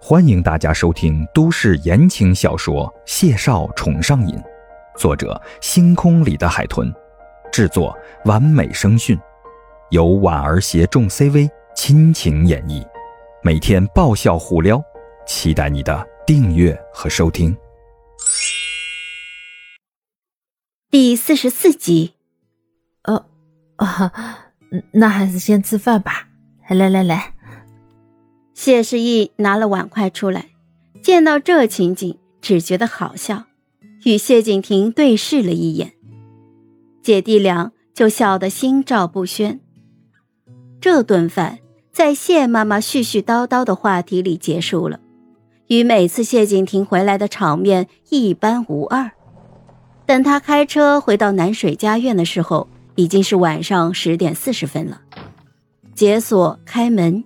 欢迎大家收听都市言情小说《谢少宠上瘾》，作者：星空里的海豚，制作：完美声讯，由婉儿携众 CV 亲情演绎，每天爆笑互撩，期待你的订阅和收听。第四十四集，呃，啊，那还是先吃饭吧。来来来。谢世义拿了碗筷出来，见到这情景，只觉得好笑，与谢景亭对视了一眼，姐弟俩就笑得心照不宣。这顿饭在谢妈妈絮絮叨叨的话题里结束了，与每次谢景亭回来的场面一般无二。等他开车回到南水家苑的时候，已经是晚上十点四十分了，解锁开门。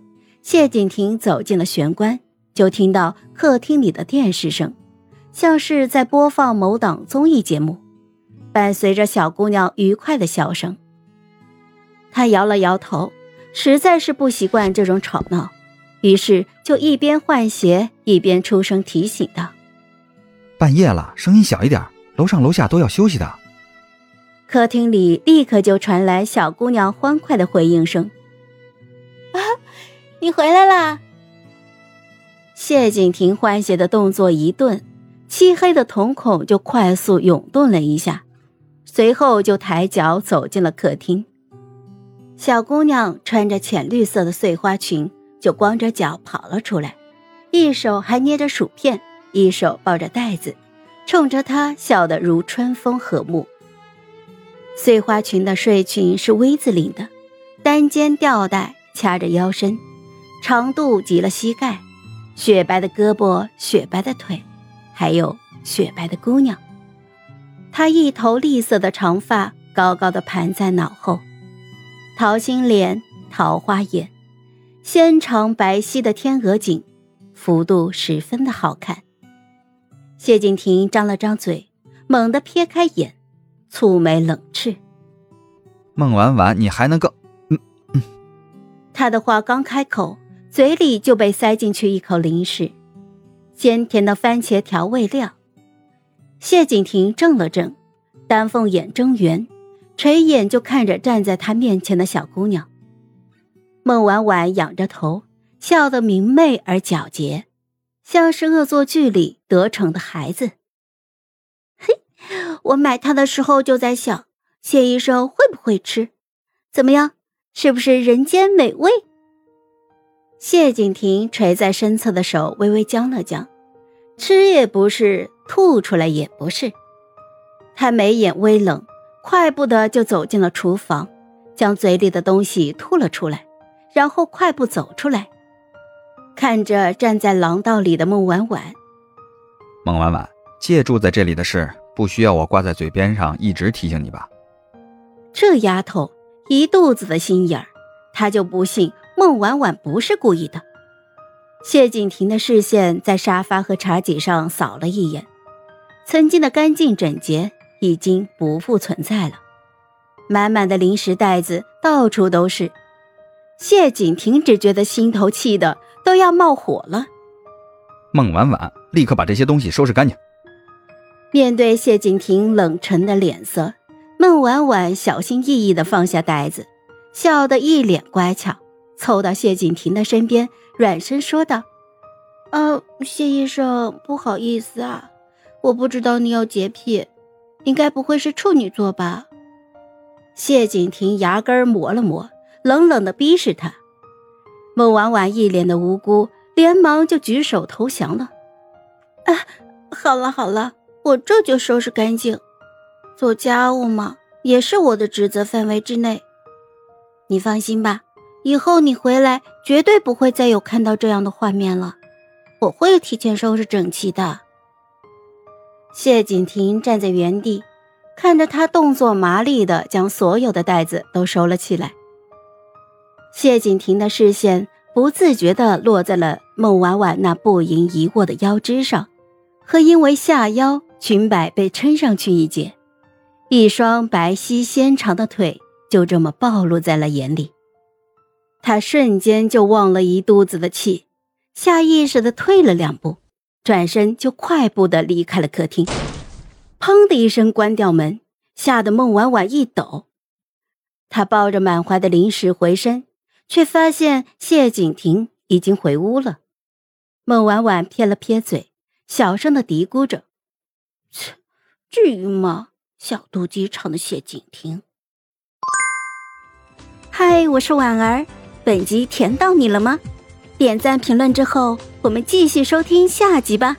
谢景亭走进了玄关，就听到客厅里的电视声，像是在播放某档综艺节目，伴随着小姑娘愉快的笑声。他摇了摇头，实在是不习惯这种吵闹，于是就一边换鞋一边出声提醒道：“半夜了，声音小一点，楼上楼下都要休息的。”客厅里立刻就传来小姑娘欢快的回应声。你回来啦！谢景亭欢喜的动作一顿，漆黑的瞳孔就快速涌动了一下，随后就抬脚走进了客厅。小姑娘穿着浅绿色的碎花裙，就光着脚跑了出来，一手还捏着薯片，一手抱着袋子，冲着他笑得如春风和睦。碎花裙的睡裙是 V 字领的，单肩吊带掐着腰身。长度及了膝盖，雪白的胳膊，雪白的腿，还有雪白的姑娘。她一头栗色的长发高高的盘在脑后，桃心脸，桃花眼，纤长白皙的天鹅颈，幅度十分的好看。谢景亭张了张嘴，猛地撇开眼，蹙眉冷斥：“孟婉婉，你还能够……”嗯嗯。他的话刚开口。嘴里就被塞进去一口零食，鲜甜的番茄调味料。谢景亭怔了怔，丹凤眼睁圆，垂眼就看着站在他面前的小姑娘。孟婉婉仰着头，笑得明媚而皎洁，像是恶作剧里得逞的孩子。嘿，我买它的时候就在想，谢医生会不会吃？怎么样，是不是人间美味？谢景亭垂在身侧的手微微僵了僵，吃也不是，吐出来也不是。他眉眼微冷，快步的就走进了厨房，将嘴里的东西吐了出来，然后快步走出来，看着站在廊道里的孟婉婉。孟婉婉，借住在这里的事，不需要我挂在嘴边上一直提醒你吧？这丫头一肚子的心眼儿，他就不信。孟婉婉不是故意的。谢景亭的视线在沙发和茶几上扫了一眼，曾经的干净整洁已经不复存在了，满满的零食袋子到处都是。谢景亭只觉得心头气的都要冒火了。孟婉婉，立刻把这些东西收拾干净。面对谢景亭冷沉的脸色，孟婉婉小心翼翼地放下袋子，笑得一脸乖巧。凑到谢景亭的身边，软声说道：“呃，谢医生，不好意思啊，我不知道你有洁癖，应该不会是处女座吧？”谢景亭牙根磨了磨，冷冷的逼视他。孟婉婉一脸的无辜，连忙就举手投降了。“啊，好了好了，我这就收拾干净。做家务嘛，也是我的职责范围之内，你放心吧。”以后你回来绝对不会再有看到这样的画面了，我会提前收拾整齐的。谢景亭站在原地，看着他动作麻利的将所有的袋子都收了起来。谢景亭的视线不自觉的落在了孟婉婉那不盈一握的腰肢上，和因为下腰裙摆被撑上去一截，一双白皙纤长的腿就这么暴露在了眼里。他瞬间就忘了一肚子的气，下意识的退了两步，转身就快步的离开了客厅。砰的一声关掉门，吓得孟婉婉一抖。他抱着满怀的零食回身，却发现谢景亭已经回屋了。孟婉婉撇了撇嘴，小声的嘀咕着：“切，至于吗？小肚鸡肠的谢景亭。”嗨，我是婉儿，本集甜到你了吗？点赞评论之后，我们继续收听下集吧。